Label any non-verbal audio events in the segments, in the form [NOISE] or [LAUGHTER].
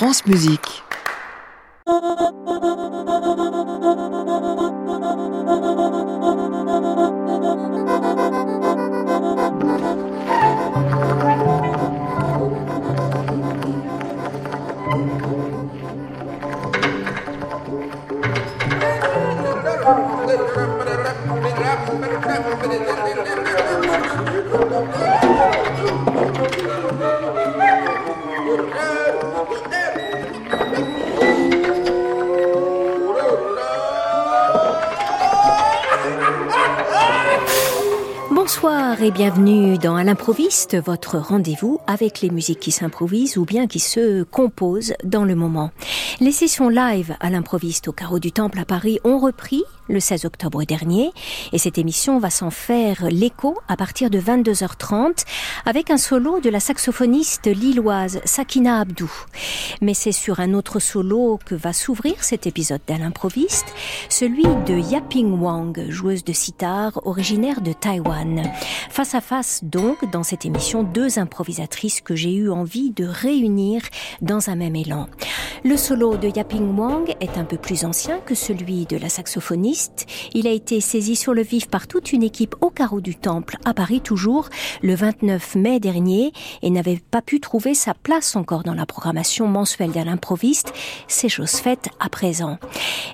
France Musique. Bonsoir et bienvenue dans À l'improviste, votre rendez-vous avec les musiques qui s'improvisent ou bien qui se composent dans le moment. Les sessions live à l'improviste au carreau du Temple à Paris ont repris le 16 octobre dernier et cette émission va s'en faire l'écho à partir de 22h30 avec un solo de la saxophoniste lilloise Sakina Abdou. Mais c'est sur un autre solo que va s'ouvrir cet épisode d'À l'improviste, celui de Yaping Wang, joueuse de sitar originaire de Taïwan. Face à face donc dans cette émission deux improvisatrices que j'ai eu envie de réunir dans un même élan. Le solo de Yaping Wang est un peu plus ancien que celui de la saxophoniste. Il a été saisi sur le vif par toute une équipe au carreau du Temple, à Paris toujours, le 29 mai dernier, et n'avait pas pu trouver sa place encore dans la programmation mensuelle de l'improviste. C'est chose faite à présent.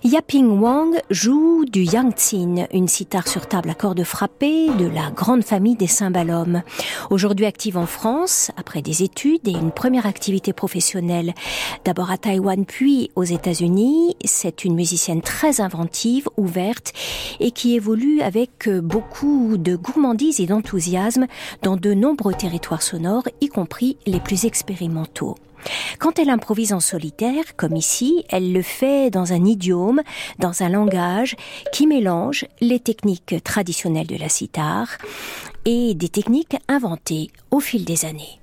Yaping Wang joue du yangtsin, une sitar sur table à cordes frappées de la grande famille des cymbalums. Aujourd'hui active en France, après des études et une première activité professionnelle, d'abord à Taïwan puis aux États-Unis. C'est une musicienne très inventive, ouverte et qui évolue avec beaucoup de gourmandise et d'enthousiasme dans de nombreux territoires sonores, y compris les plus expérimentaux. Quand elle improvise en solitaire, comme ici, elle le fait dans un idiome, dans un langage qui mélange les techniques traditionnelles de la sitar et des techniques inventées au fil des années.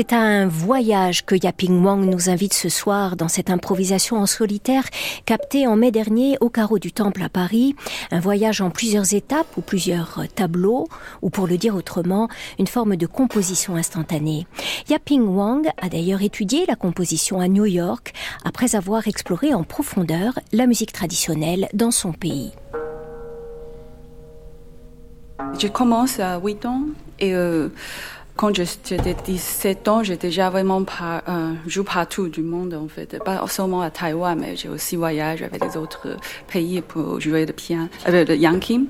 C'est un voyage que Yaping Wang nous invite ce soir dans cette improvisation en solitaire captée en mai dernier au carreau du Temple à Paris. Un voyage en plusieurs étapes ou plusieurs tableaux, ou pour le dire autrement, une forme de composition instantanée. Yaping Wang a d'ailleurs étudié la composition à New York après avoir exploré en profondeur la musique traditionnelle dans son pays. Je commence à 8 ans et euh, quand j'étais 17 ans, j'ai déjà vraiment pas, euh, joué partout du monde en fait, pas seulement à Taïwan, mais j'ai aussi voyagé avec les autres pays pour jouer le piano, avec le yanking.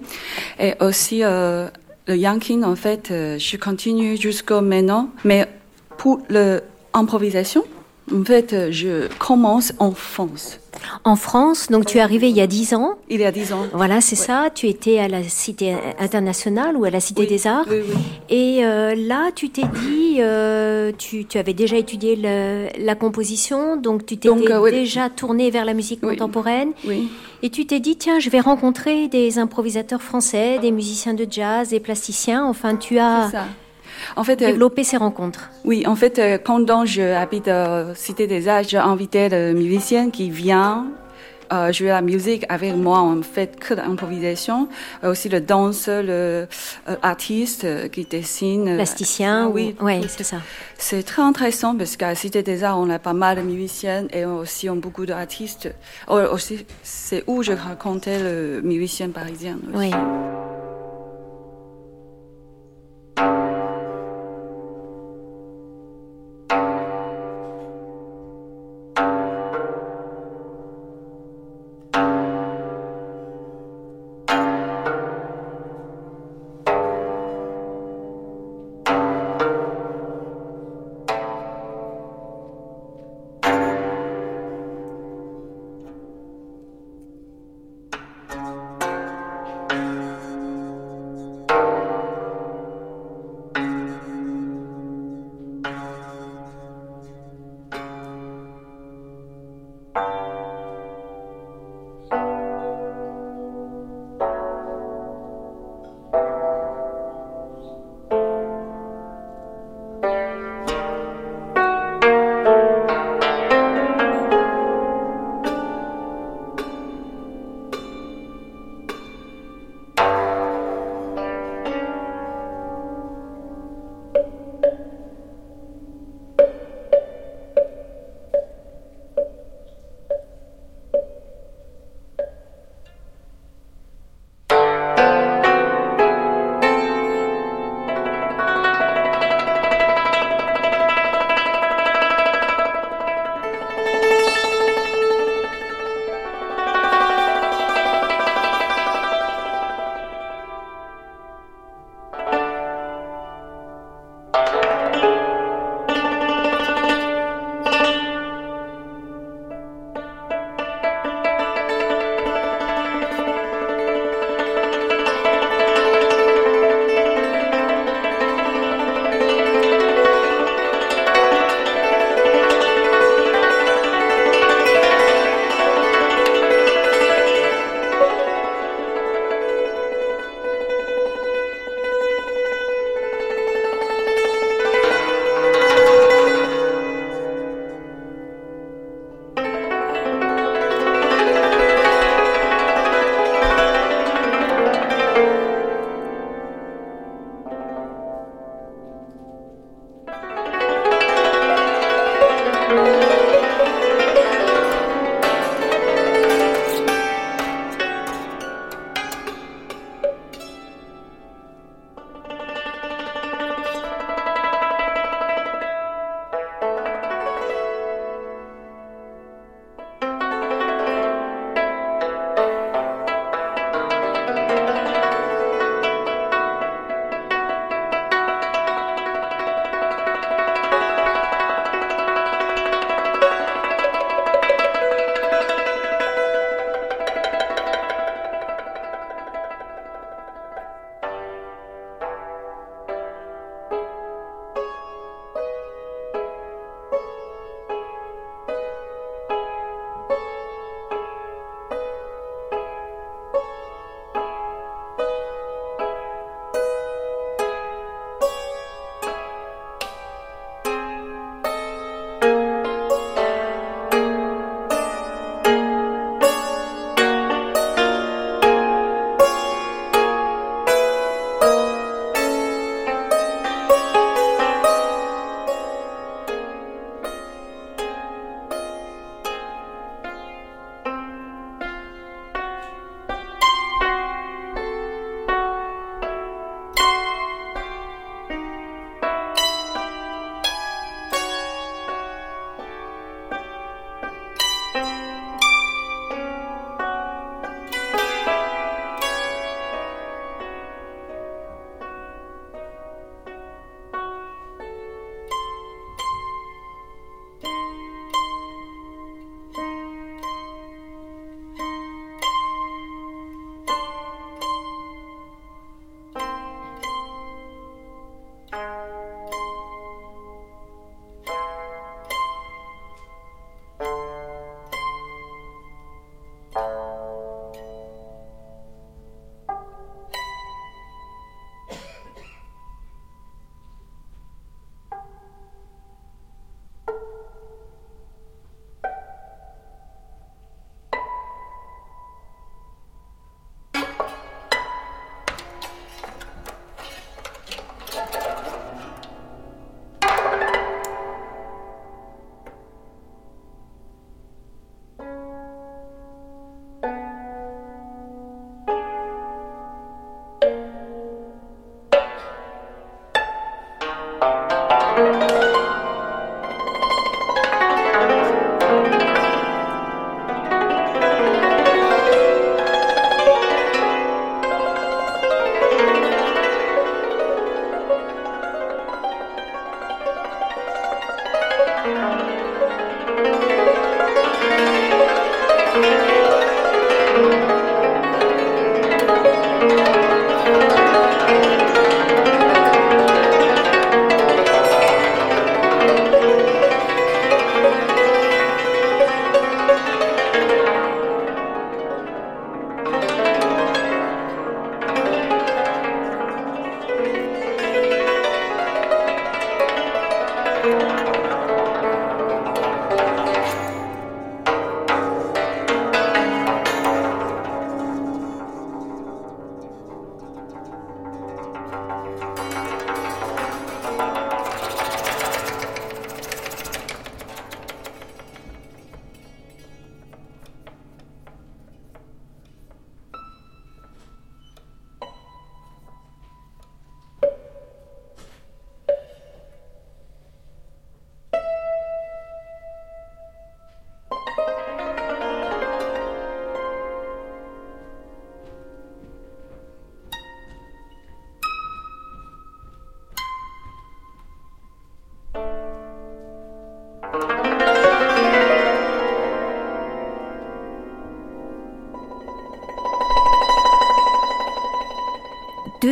Et aussi euh, le yanking en fait, euh, je continue jusqu'au maintenant, mais pour l'improvisation, en fait, je commence en France. En France, donc tu es arrivé il y a dix ans. Il y a dix ans. Voilà, c'est ça. Tu étais à la Cité internationale ou à la Cité des Arts. Oui, oui. Et euh, là, tu t'es dit, euh, tu, tu, avais déjà étudié le, la composition, donc tu t'étais euh, déjà tourné vers la musique contemporaine. Oui. Et tu t'es dit, tiens, je vais rencontrer des improvisateurs français, des musiciens de jazz, des plasticiens. Enfin, tu as C'est ça. En fait, euh, développé ces rencontres. oui, en fait, euh, quand je habite à Cité des Arts, j'ai invité le musicien qui vient euh, jouer la musique avec moi. On fait que l'improvisation. Euh, aussi le danseur, le euh, artiste euh, qui dessine. euh, Plasticien, ou- oui, ouais, c'est ça. C'est très intéressant parce qu'à Cité des Arts, on a pas mal de musiciens et aussi on a beaucoup d'artistes. Oh, aussi, c'est où je racontais le musicien parisien. aussi. Oui.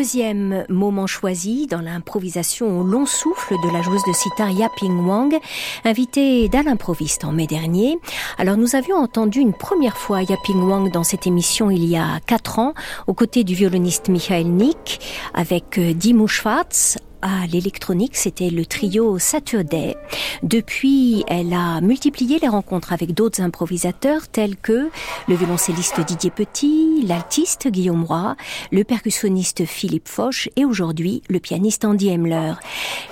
Deuxième moment choisi dans l'improvisation au long souffle de la joueuse de sitar Yaping Wang, invitée d'Alain l'improviste en mai dernier. Alors nous avions entendu une première fois Yaping Wang dans cette émission il y a quatre ans, aux côtés du violoniste Michael Nick, avec euh, Dimmu Schwartz, à l'électronique, c'était le trio Saturday. Depuis, elle a multiplié les rencontres avec d'autres improvisateurs tels que le violoncelliste Didier Petit, l'altiste Guillaume Roy, le percussionniste Philippe Foch et aujourd'hui le pianiste Andy Hemler.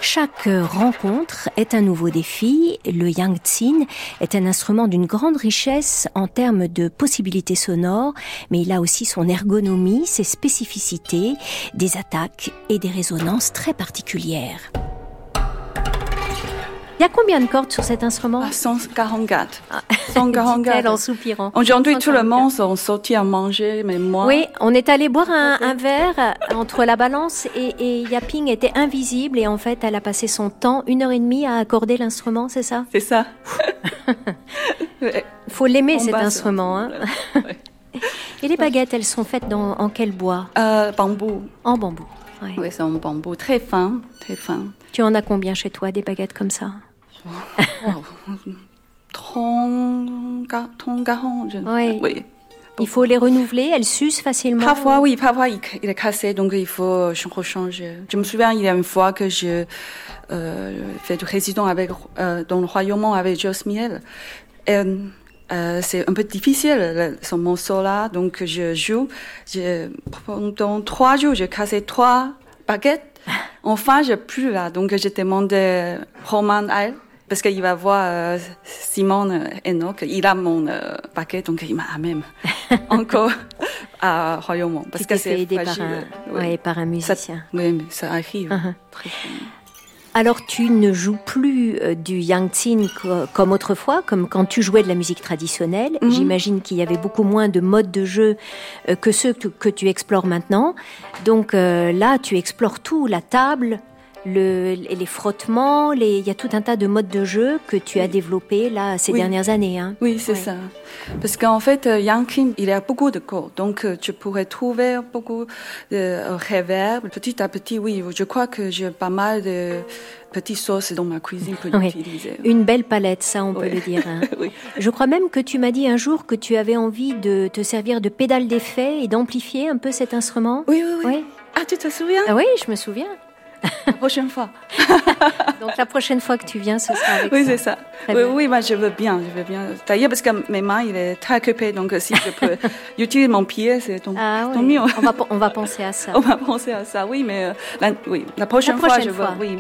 Chaque rencontre est un nouveau défi. Le Yangtzin est un instrument d'une grande richesse en termes de possibilités sonores, mais il a aussi son ergonomie, ses spécificités, des attaques et des résonances très particulières particulière. Il y a combien de cordes sur cet instrument? 144. Ah, 144. [LAUGHS] en soupirant. Aujourd'hui, tout le monde sont sortis à manger, mais moi. Oui, on est allé boire un, verre entre la balance et, et, Yaping était invisible et en fait, elle a passé son temps, une heure et demie, à accorder l'instrument, c'est ça? C'est ça. Il [LAUGHS] faut l'aimer cet instrument. Hein. [LAUGHS] Et les baguettes, elles sont faites dans, en quel bois? Euh, Bambou. En bambou. Oui, c'est un bambou très fin, très fin. Tu en as combien chez toi, des baguettes comme ça? Wow. 30, 40, oui. oui. Il faut les renouveler, elles s'usent facilement. Parfois, oui, parfois il, est cassé, donc il faut rechanger. Je me souviens, il y a une fois que je euh, fait du résident avec, euh, dans le royaume avec Jos Miel. Euh, c'est un peu difficile ce morceau-là, donc je joue. Je, pendant trois jours, j'ai cassé trois baguettes. [LAUGHS] Enfin, j'ai plus là, donc j'ai demandé Roman Ail, parce qu'il va voir euh, Simon Enoch, il a mon euh, baguette, donc il m'a même [LAUGHS] encore à Royaume. Parce que c'est aidé par un, ouais, par un musicien. oui, mais ça arrive. Uh-huh. très alors tu ne joues plus euh, du yangtsin comme autrefois, comme quand tu jouais de la musique traditionnelle. Mhm. J'imagine qu'il y avait beaucoup moins de modes de jeu euh, que ceux que tu explores maintenant. Donc euh, là, tu explores tout, la table, le, les frottements, les, il y a tout un tas de modes de jeu que tu as développés là ces dernières années. Hein. Oui, c'est ça. Parce qu'en fait, euh, Yang il y a beaucoup de cordes, donc euh, tu pourrais trouver beaucoup de reverb. Petit à petit, oui, je crois que j'ai pas mal de petites sauces dans ma cuisine pour utiliser. Une belle palette, ça on peut le dire. Hein. [LAUGHS] oui. Je crois même que tu m'as dit un jour que tu avais envie de te servir de pédale d'effet et d'amplifier un peu cet instrument. Oui, oui, oui. Ah, tu te souviens? Ah Oui, je me souviens. La prochaine fois. [LAUGHS] Donc la prochaine fois que tu viens, ce sera avec oui, c'est ça. oui, oui moi, je veux bien, je veux bien. D'ailleurs, parce que mes mains, il est très occupé, donc si je peux [LAUGHS] utiliser mon pied, c'est ton, ah, oui. mieux. on, va, on va penser à ça. [LAUGHS] On va penser à ça, oui, mais euh, la, oui, la prochaine, la prochaine fois, fois, je veux, oui.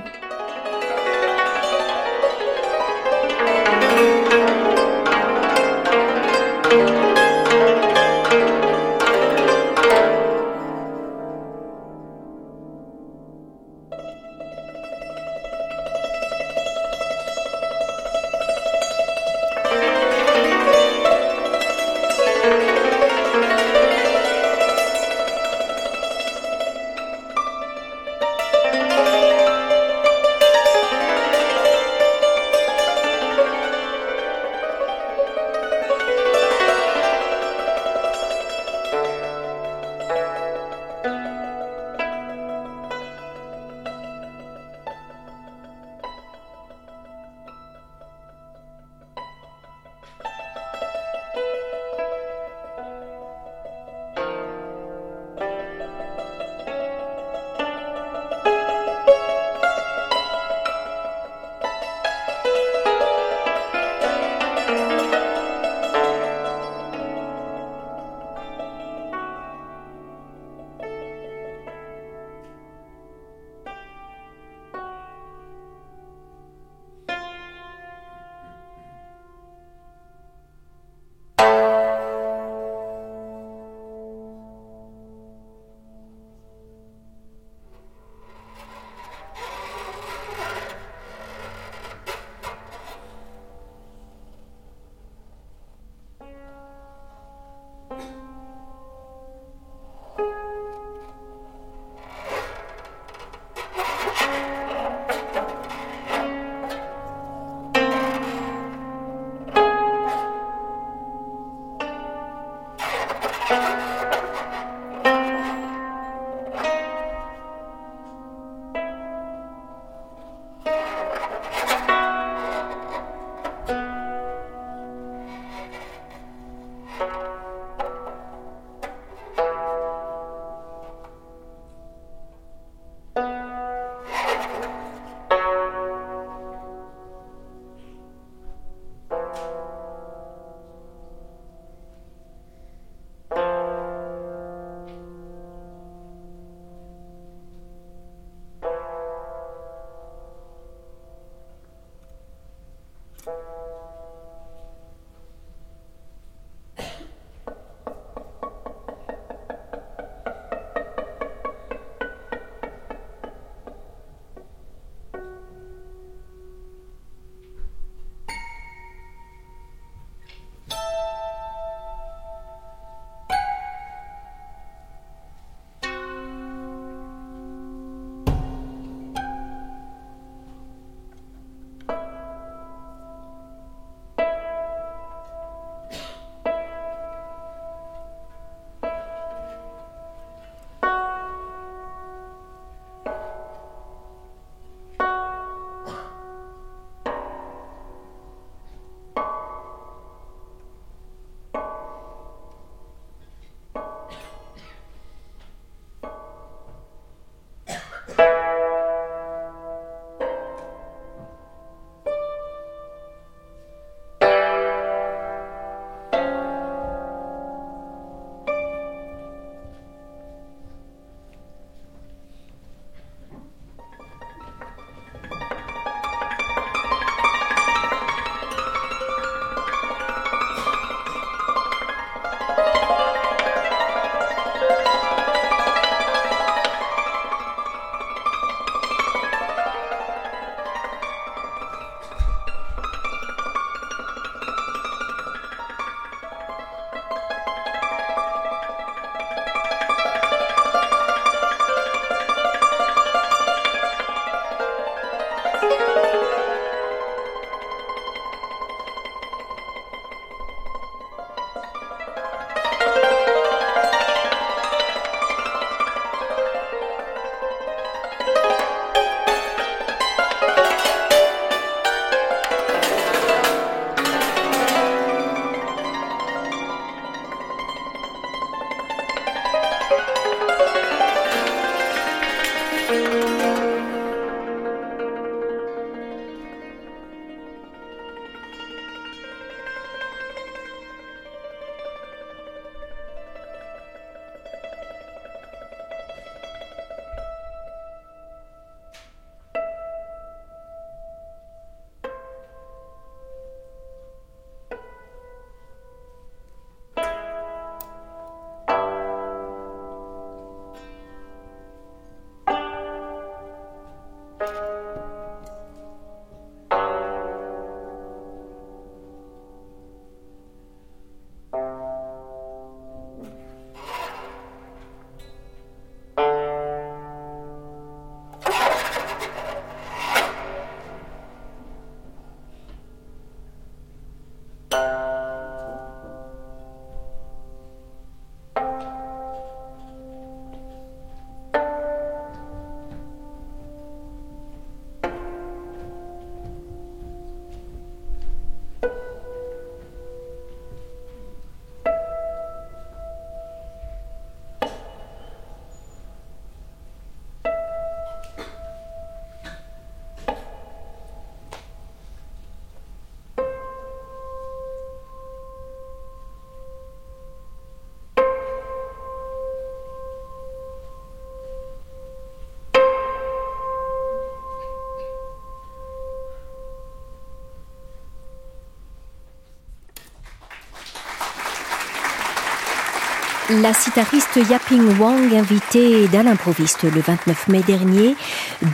La sitariste Yaping Wang, invitée d'Alain l'improviste le 29 mai dernier,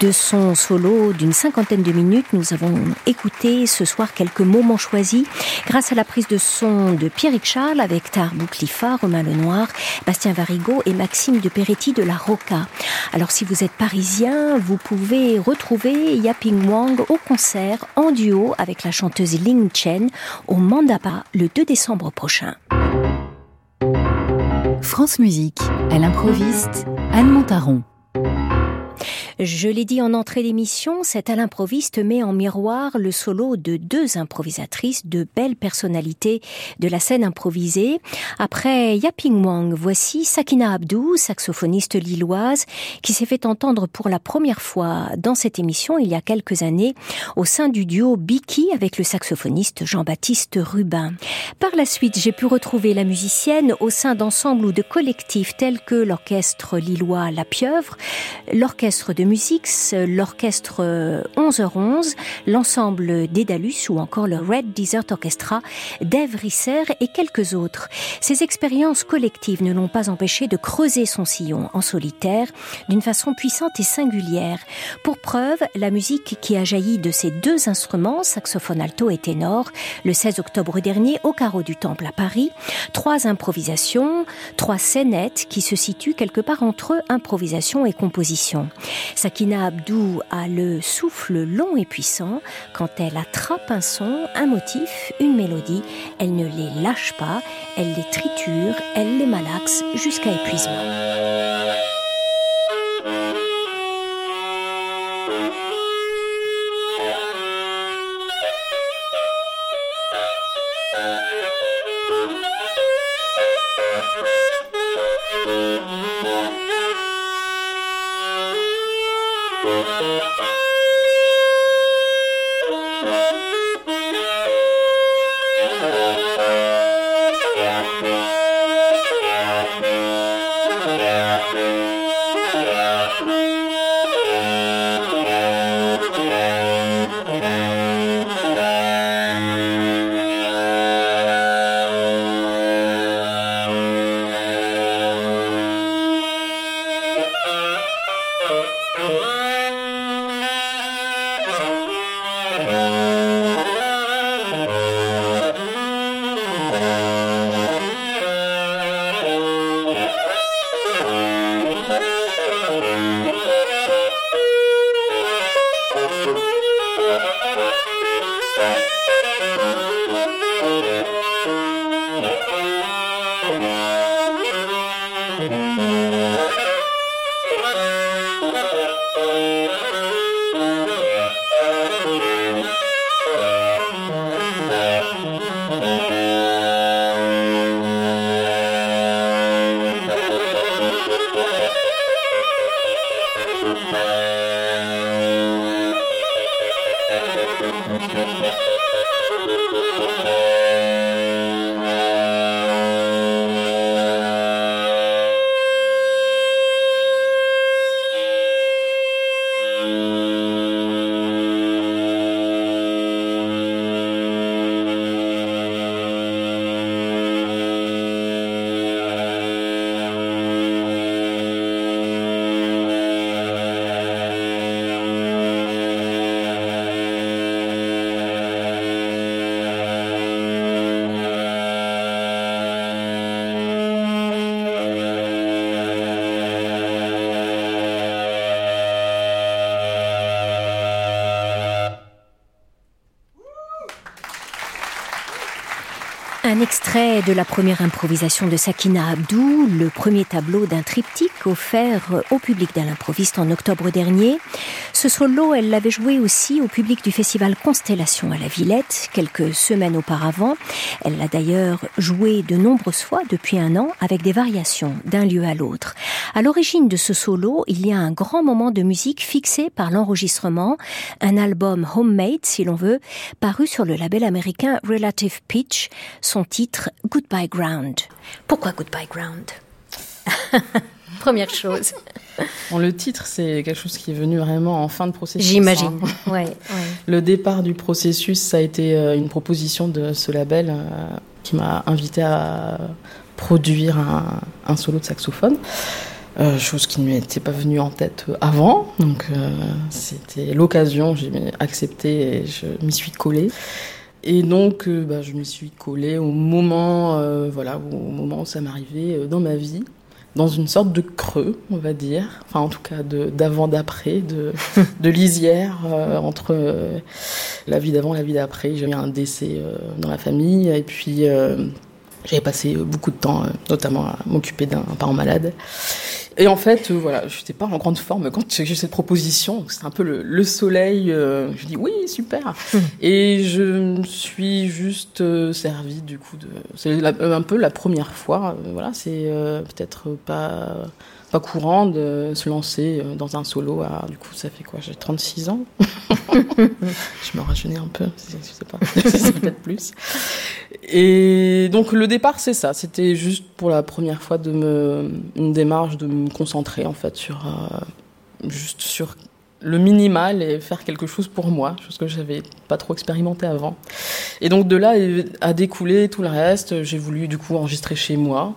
de son solo d'une cinquantaine de minutes, nous avons écouté ce soir quelques moments choisis grâce à la prise de son de Pierrick Charles avec Tar Bouklifa, Romain Lenoir, Bastien Varigo et Maxime de Peretti de la Roca. Alors si vous êtes parisien, vous pouvez retrouver Yaping Wang au concert en duo avec la chanteuse Ling Chen au Mandapa le 2 décembre prochain. France Musique, elle improviste, Anne Montaron. Je l'ai dit en entrée d'émission, cet à l'improviste met en miroir le solo de deux improvisatrices de belles personnalités de la scène improvisée. Après Yaping Wang, voici Sakina Abdou, saxophoniste lilloise, qui s'est fait entendre pour la première fois dans cette émission il y a quelques années au sein du duo Biki avec le saxophoniste Jean-Baptiste Rubin. Par la suite, j'ai pu retrouver la musicienne au sein d'ensembles ou de collectifs tels que l'orchestre lillois La Pieuvre, l'orchestre de musique, l'orchestre 11h11, l'ensemble Dédalus ou encore le Red Desert Orchestra d'Ève Risser et quelques autres. Ces expériences collectives ne l'ont pas empêché de creuser son sillon en solitaire d'une façon puissante et singulière. Pour preuve, la musique qui a jailli de ces deux instruments, saxophone alto et ténor, le 16 octobre dernier au carreau du Temple à Paris, trois improvisations, trois scénettes qui se situent quelque part entre improvisation et composition. Sakina Abdou a le souffle long et puissant. Quand elle attrape un son, un motif, une mélodie, elle ne les lâche pas, elle les triture, elle les malaxe jusqu'à épuisement. De la première improvisation de Sakina Abdou, le premier tableau d'un triptyque offert au public d'un l'improviste en octobre dernier. Ce solo, elle l'avait joué aussi au public du festival Constellation à la Villette quelques semaines auparavant. Elle l'a d'ailleurs joué de nombreuses fois depuis un an avec des variations d'un lieu à l'autre. À l'origine de ce solo, il y a un grand moment de musique fixé par l'enregistrement, un album homemade si l'on veut, paru sur le label américain Relative Pitch, son titre Goodbye Ground. Pourquoi Goodbye Ground? [LAUGHS] Première chose. Bon, le titre, c'est quelque chose qui est venu vraiment en fin de processus. J'imagine. Hein. [LAUGHS] Ouais, Le départ du processus, ça a été euh, une proposition de ce label euh, qui m'a invité à produire un, un solo de saxophone. Euh, chose qui ne m'était pas venue en tête avant. Donc euh, c'était l'occasion, j'ai accepté et je m'y suis collée. Et donc bah, je m'y suis collée au moment, euh, voilà, au moment où ça m'arrivait dans ma vie, dans une sorte de creux, on va dire, enfin en tout cas d'avant-d'après, de, [LAUGHS] de, lisière euh, entre la vie d'avant et la vie d'après. J'ai eu un décès dans la famille et puis j'avais passé beaucoup de temps, notamment à m'occuper d'un parent malade. Et en fait, euh, voilà, je n'étais pas en grande forme quand j'ai cette proposition. C'était un peu le, le soleil. Euh, je dis oui, super. [LAUGHS] Et je me suis juste euh, servi du coup de. C'est un peu la première fois. Euh, voilà, c'est euh, peut-être pas pas courant de se lancer euh, dans un solo. À, du coup, ça fait quoi? J'ai 36 ans? [LAUGHS] je me rajeunis un peu. Je sais pas. [LAUGHS] peut-être plus. Et donc le départ, c'est ça. C'était juste pour la première fois de me une démarche de me concentrer en fait sur euh, juste sur le minimal et faire quelque chose pour moi, chose que j'avais pas trop expérimenté avant. Et donc de là a découlé tout le reste. J'ai voulu du coup enregistrer chez moi,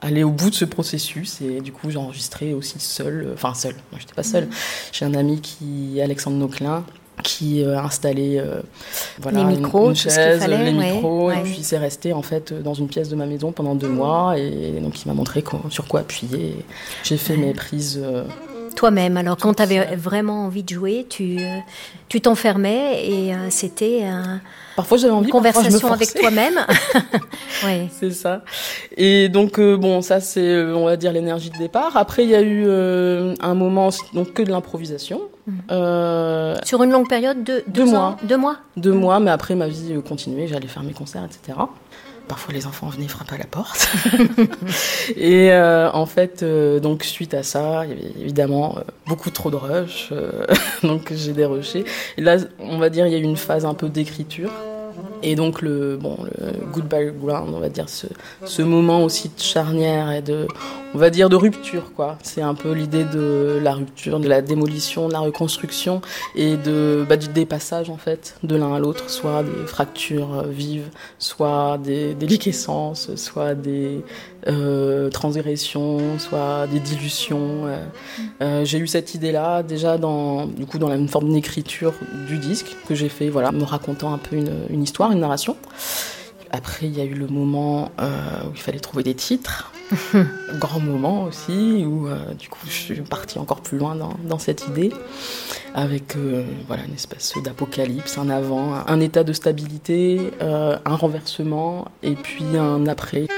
aller au bout de ce processus et du coup j'ai enregistré aussi seul, enfin seul, moi j'étais pas seule. Mmh. J'ai un ami qui, Alexandre Noclin, qui a installé euh, voilà, les micros, une, une chaise, fallait, les ouais, micros, ouais. et puis c'est resté en fait dans une pièce de ma maison pendant deux mois, et donc il m'a montré sur quoi appuyer. J'ai fait mes prises. Euh, Toi-même, alors quand tu avais vraiment envie de jouer, tu euh, tu t'enfermais et euh, c'était Parfois j'avais envie, une conversation avec toi-même. [LAUGHS] [LAUGHS] oui. C'est ça. Et donc euh, bon, ça c'est on va dire l'énergie de départ. Après il y a eu un moment donc que de l'improvisation. Mmh. Euh, Sur une longue période de deux, deux mois. Ans, deux mois? Deux mois, mais après ma vie continuait. J'allais faire mes concerts, etc. Parfois les enfants venaient frapper à la porte. [LAUGHS] et euh, en fait, euh, donc suite à ça, il y avait évidemment euh, beaucoup trop de rush, [LAUGHS] donc j'ai dérushé. Et là, on va dire, il y a eu une phase un peu d'écriture. Et donc le bon le goodbye ground, on va dire ce, ce moment aussi de charnière et de on va dire de rupture quoi. C'est un peu l'idée de la rupture, de la démolition, de la reconstruction et de bah, du dépassage en fait de l'un à l'autre, soit des fractures vives, soit des déliquescences, soit des euh, transgressions, soit des dilutions. Euh, euh, j'ai eu cette idée-là déjà dans du coup dans la, une forme d'écriture du disque que j'ai fait, voilà, me racontant un peu une, une histoire, une narration. Après, il y a eu le moment euh, où il fallait trouver des titres. [LAUGHS] Grand moment aussi, où euh, du coup je suis partie encore plus loin dans, dans cette idée, avec euh, voilà, une espèce d'apocalypse, un avant, un état de stabilité, un renversement, et puis un après.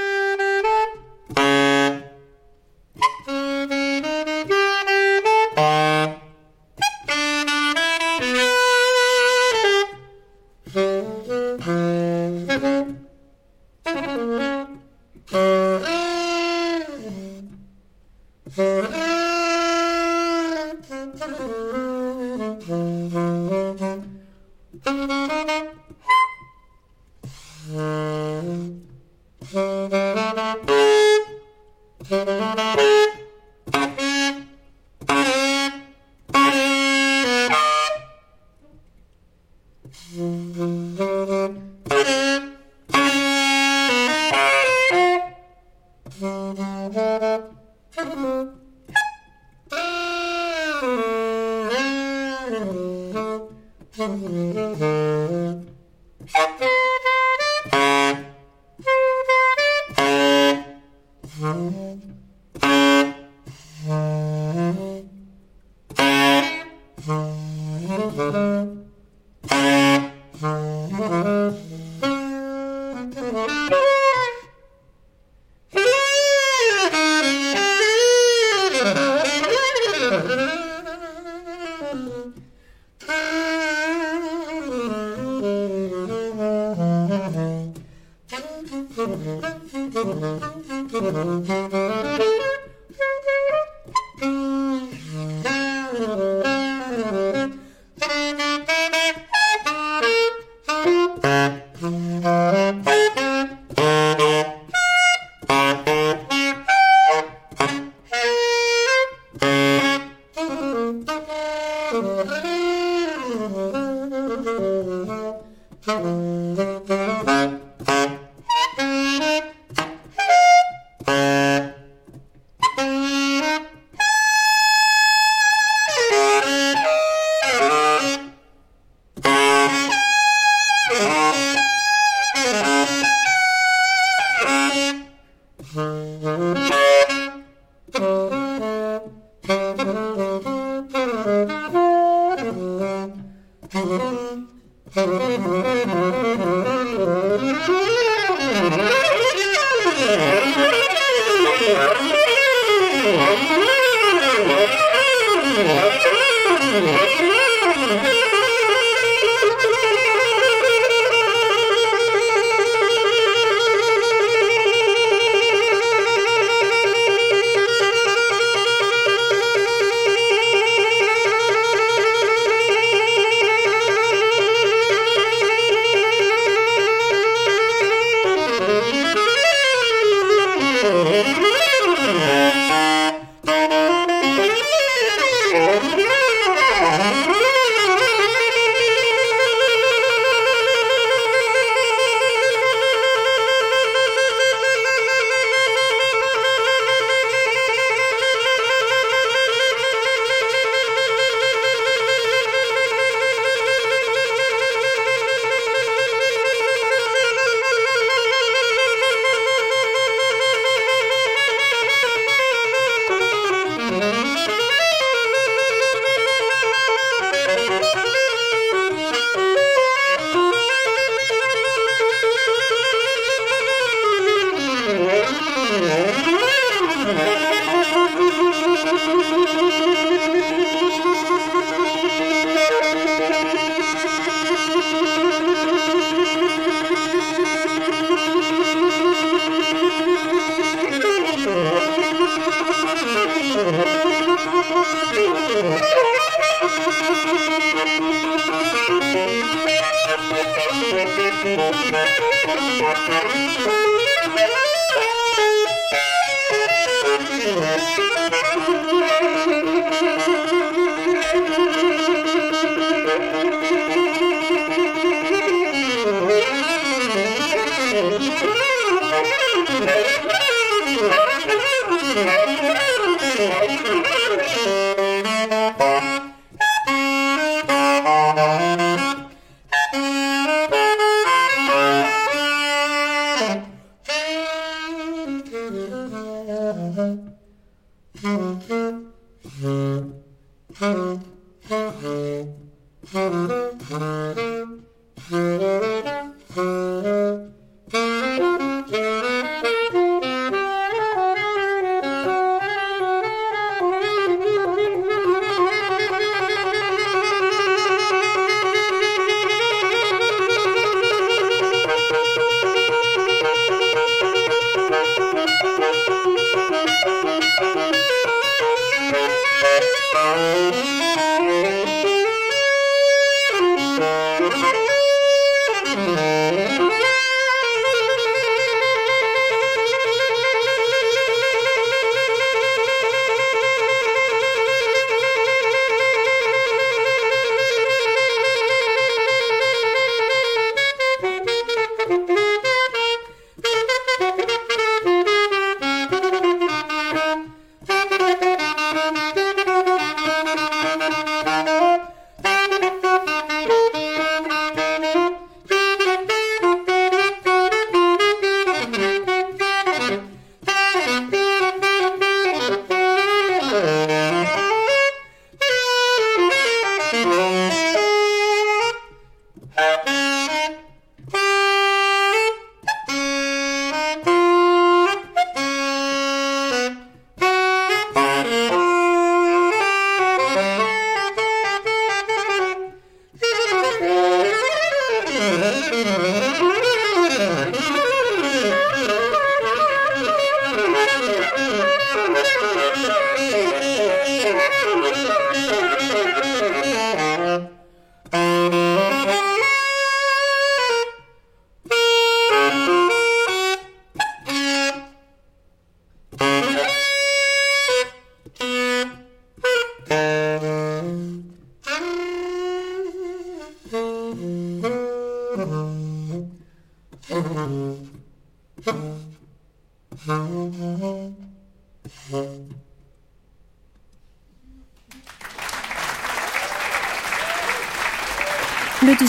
Le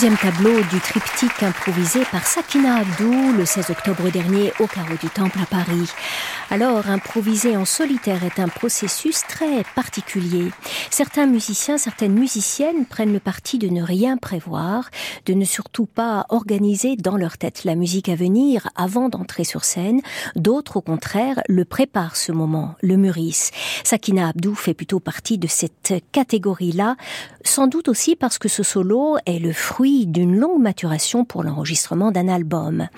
deuxième tableau du triptyque improvisé par Sakina Abdou le 16 octobre dernier au Carreau du Temple à Paris. Alors, improviser en solitaire est un processus très particulier. Certains musiciens, certaines musiciennes prennent le parti de ne rien prévoir, de ne surtout pas organiser dans leur tête la musique à venir avant d'entrer sur scène. D'autres, au contraire, le préparent ce moment, le mûrissent. Sakina Abdou fait plutôt partie de cette catégorie-là, sans doute aussi parce que ce solo est le fruit d'une longue maturation pour l'enregistrement d'un album.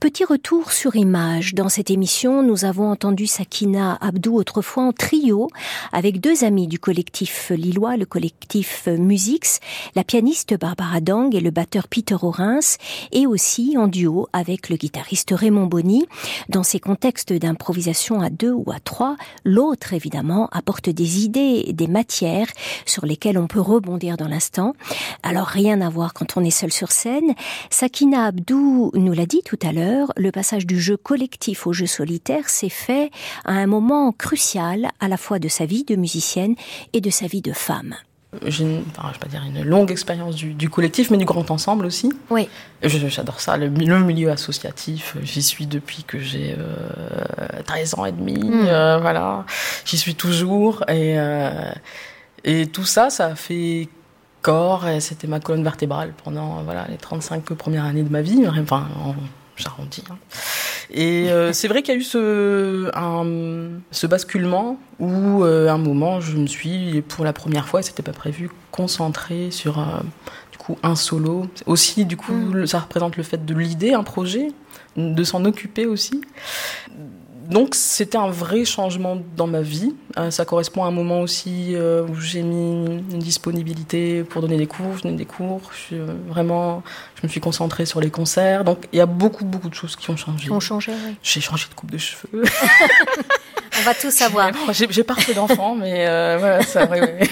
Petit retour sur image. Dans cette émission, nous avons entendu Sakina Abdou autrefois en trio avec deux amis du collectif lillois, le collectif Musix, la pianiste Barbara Dang et le batteur Peter Orens, et aussi en duo avec le guitariste Raymond Bonny. Dans ces contextes d'improvisation à deux ou à trois, l'autre évidemment apporte des idées, des matières sur lesquelles on peut rebondir dans l'instant. Alors rien à voir quand on est seul sur scène. Sakina Abdou nous l'a dit tout à l'heure, le passage du jeu collectif au jeu solitaire s'est fait à un moment crucial à la fois de sa vie de musicienne et de sa vie de femme. J'ai une, enfin, je vais pas dire une longue expérience du, du, collectif, mais du grand ensemble aussi. Oui. J'adore ça, le, le, milieu associatif. J'y suis depuis que j'ai euh, 13 ans et demi. Mmh. Euh, voilà, j'y suis toujours. Et, euh, et tout ça, ça a fait corps. Et c'était ma colonne vertébrale pendant voilà les 35 premières années de ma vie. Enfin, j'arrondis. Hein. Et euh, [LAUGHS] c'est vrai qu'il y a eu ce, un, ce basculement où, euh, à un moment, je me suis, pour la première fois, et c'était pas prévu, concentrée sur euh, du coup un solo. Aussi, du coup, mm. ça représente le fait de l'idée, un projet, de s'en occuper aussi donc c'était un vrai changement dans ma vie. Euh, ça correspond à un moment aussi euh, où j'ai mis une disponibilité pour donner des cours. Je donnais des cours. Je euh, vraiment, je me suis concentrée sur les concerts. Donc il y a beaucoup beaucoup de choses qui ont changé. Ont changé, oui. J'ai changé de coupe de cheveux. [LAUGHS] On va tout savoir. [LAUGHS] J'ai pas fait d'enfant, mais euh, voilà, ça. Oui, oui.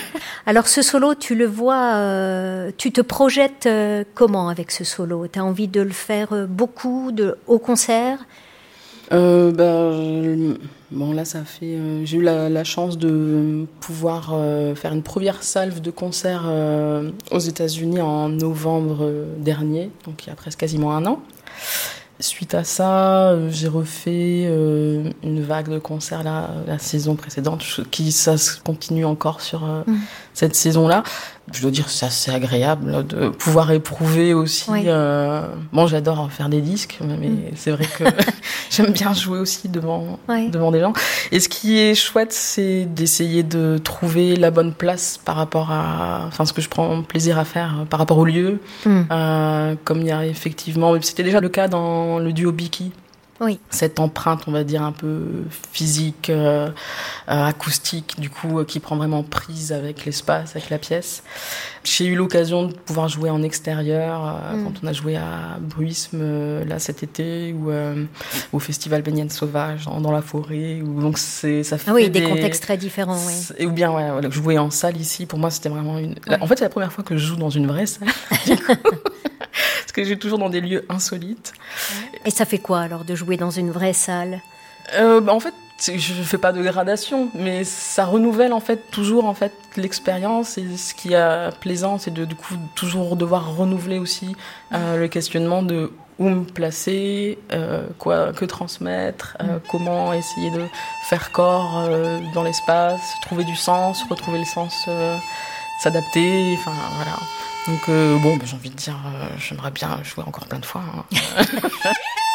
Alors ce solo, tu le vois, euh, tu te projettes euh, comment avec ce solo? Tu as envie de le faire beaucoup de, au concert? Euh, ben, bon là ça fait euh, j'ai eu la, la, chance de pouvoir euh, faire une première salve de concert euh, aux États-Unis en novembre dernier donc il y a presque quasiment un an suite à ça j'ai refait une vague de concerts la, la saison précédente qui ça se continue encore sur mmh. Cette saison là je dois dire c'est assez agréable de pouvoir éprouver aussi. Oui. Euh... Bon, j'adore faire des disques, mais mm. c'est vrai que [LAUGHS] j'aime bien jouer aussi devant oui. devant des gens. Et ce qui est chouette, c'est d'essayer de trouver la bonne place par rapport à, enfin, ce que je prends plaisir à faire par rapport au lieu. Mm. Euh, comme il y a effectivement, c'était déjà le cas dans le duo Biki oui. cette empreinte, on va dire, un peu physique, euh, acoustique, du coup, euh, qui prend vraiment prise avec l'espace, avec la pièce. J'ai eu l'occasion de pouvoir jouer en extérieur, euh, mm. quand on a joué à Bruisme, euh, là, cet été, ou euh, au festival Baignade Sauvage, dans, dans, la forêt. Où, donc, c'est, ça fait ah oui, des, des, contextes très différents, oui. Ou bien, ouais, voilà, jouer en salle ici, pour moi, c'était vraiment une... Ouais. En fait, c'est la première fois que je joue dans une vraie salle. [LAUGHS] Que j'ai toujours dans des lieux insolites. Et ça fait quoi, alors, de jouer dans une vraie salle? Euh, bah, En fait, je fais pas de gradation, mais ça renouvelle en fait toujours en fait l'expérience et ce qui est plaisant, c'est de du coup toujours devoir renouveler aussi euh, le questionnement de où me placer, euh, quoi que transmettre, euh, comment essayer de faire corps dans l'espace, trouver du sens, retrouver le sens, s'adapter, enfin voilà. Donc euh, bon, bah, j'ai envie de dire, j'aimerais bien jouer encore plein de fois. Hein. [LAUGHS]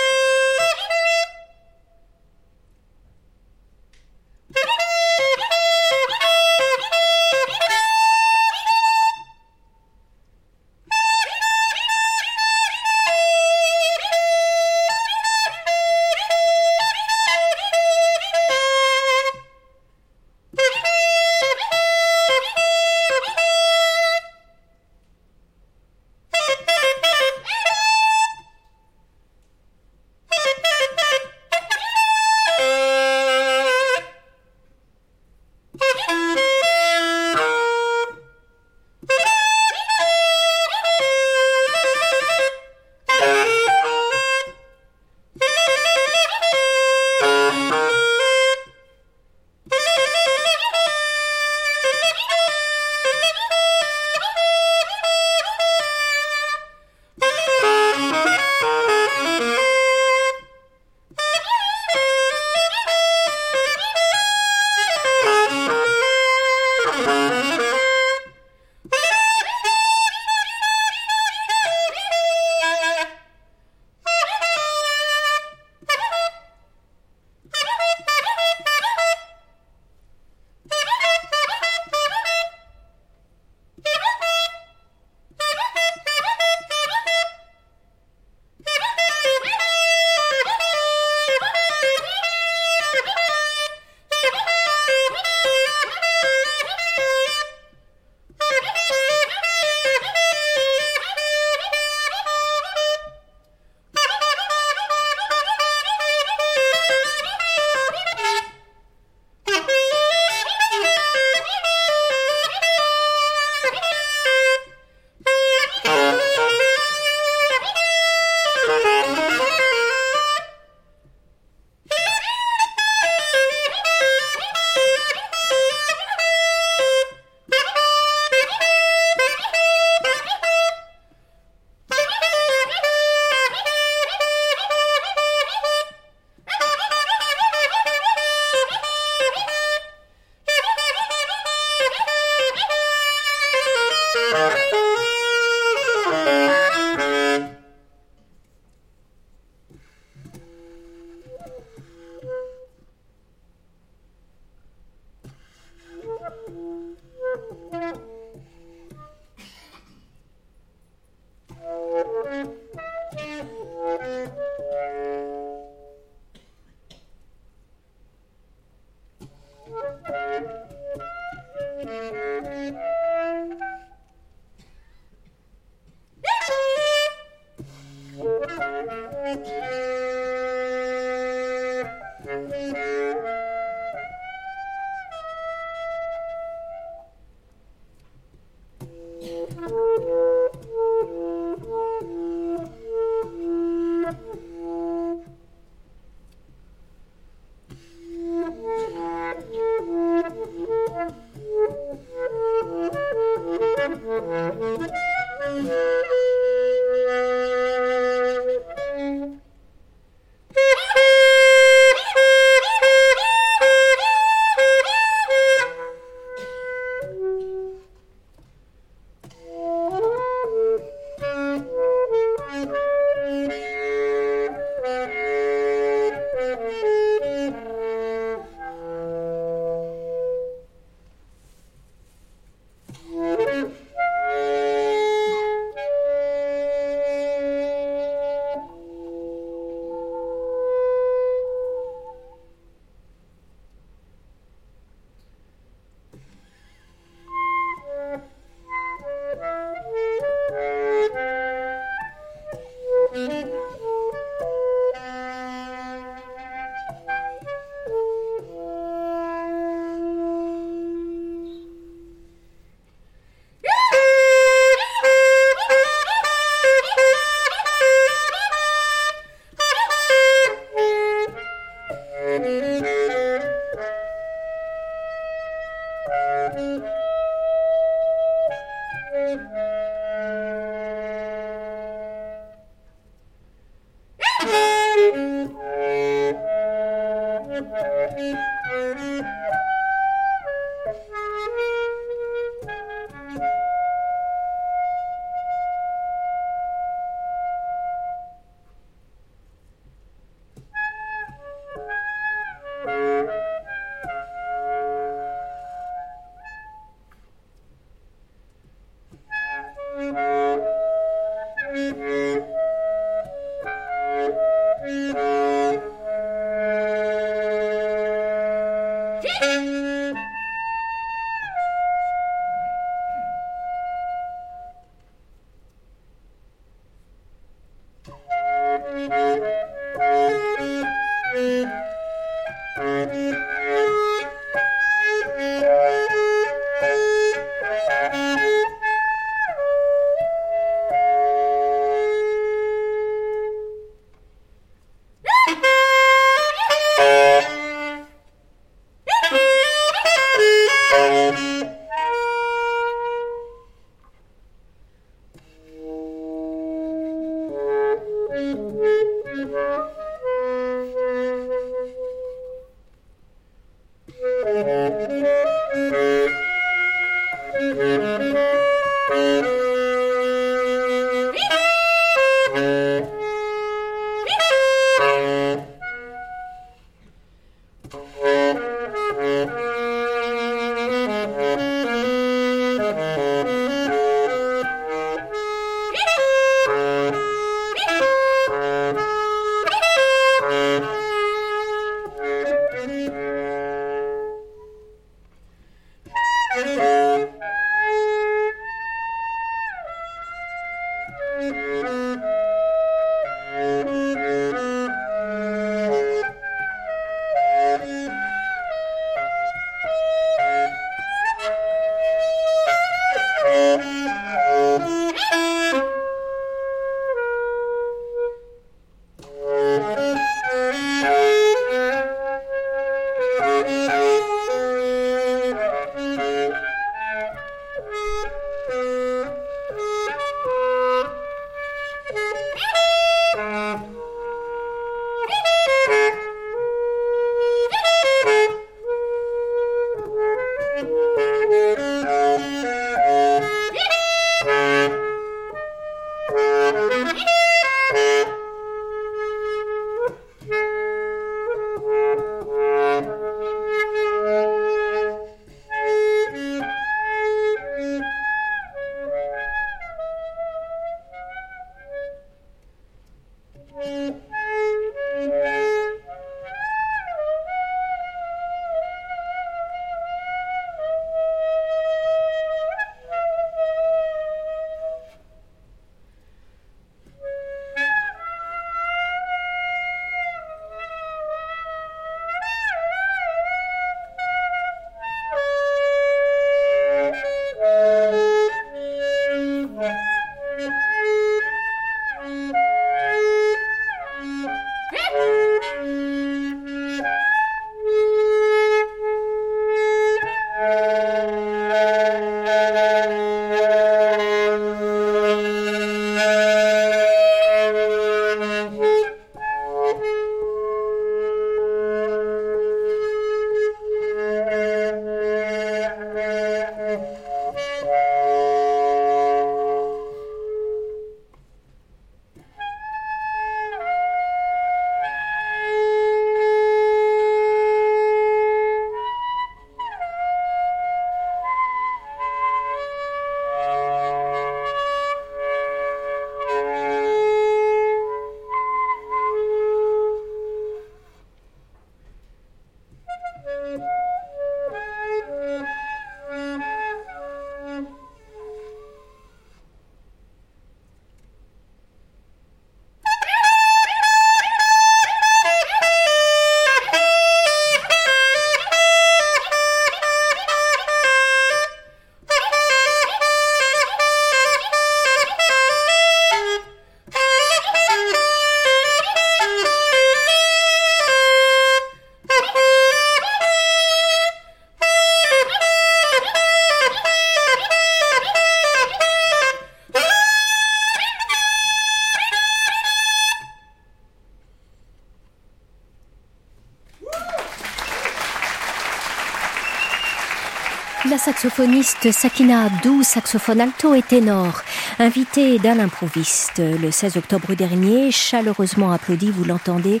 La saxophoniste Sakina Abdou, saxophone alto et ténor, invitée d'un improviste le 16 octobre dernier, chaleureusement applaudie, vous l'entendez,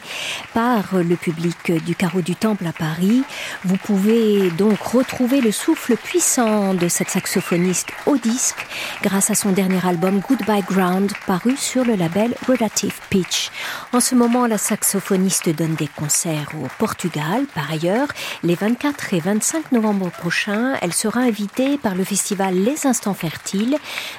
par le public du Carreau du Temple à Paris. Vous pouvez donc retrouver le souffle puissant de cette saxophoniste au disque grâce à son dernier album Goodbye Ground, paru sur le label Relative Pitch. En ce moment, la saxophoniste donne des concerts au Portugal. Par ailleurs, les 24 et 25 novembre prochains, elle sera invitée par le festival Les Instants Fertiles,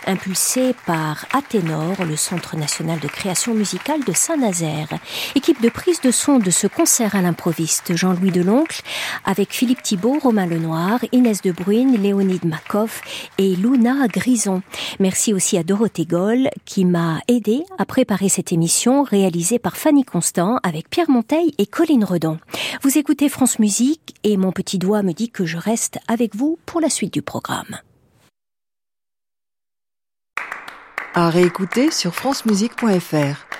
impulsé par Athénor, le Centre national de création musicale de Saint-Nazaire. Équipe de prise de son de ce concert à l'improviste Jean-Louis Deloncle, avec Philippe Thibault, Romain Lenoir, Inès de Bruyne, Léonide Makoff et Luna Grison. Merci aussi à Dorothée Goll qui m'a aidé à préparer cette émission réalisée par Fanny Constant avec Pierre Monteil et Colline Redon. Vous écoutez France Musique et mon petit doigt me dit que je reste avec vous pour la suite du programme. À réécouter sur francemusique.fr.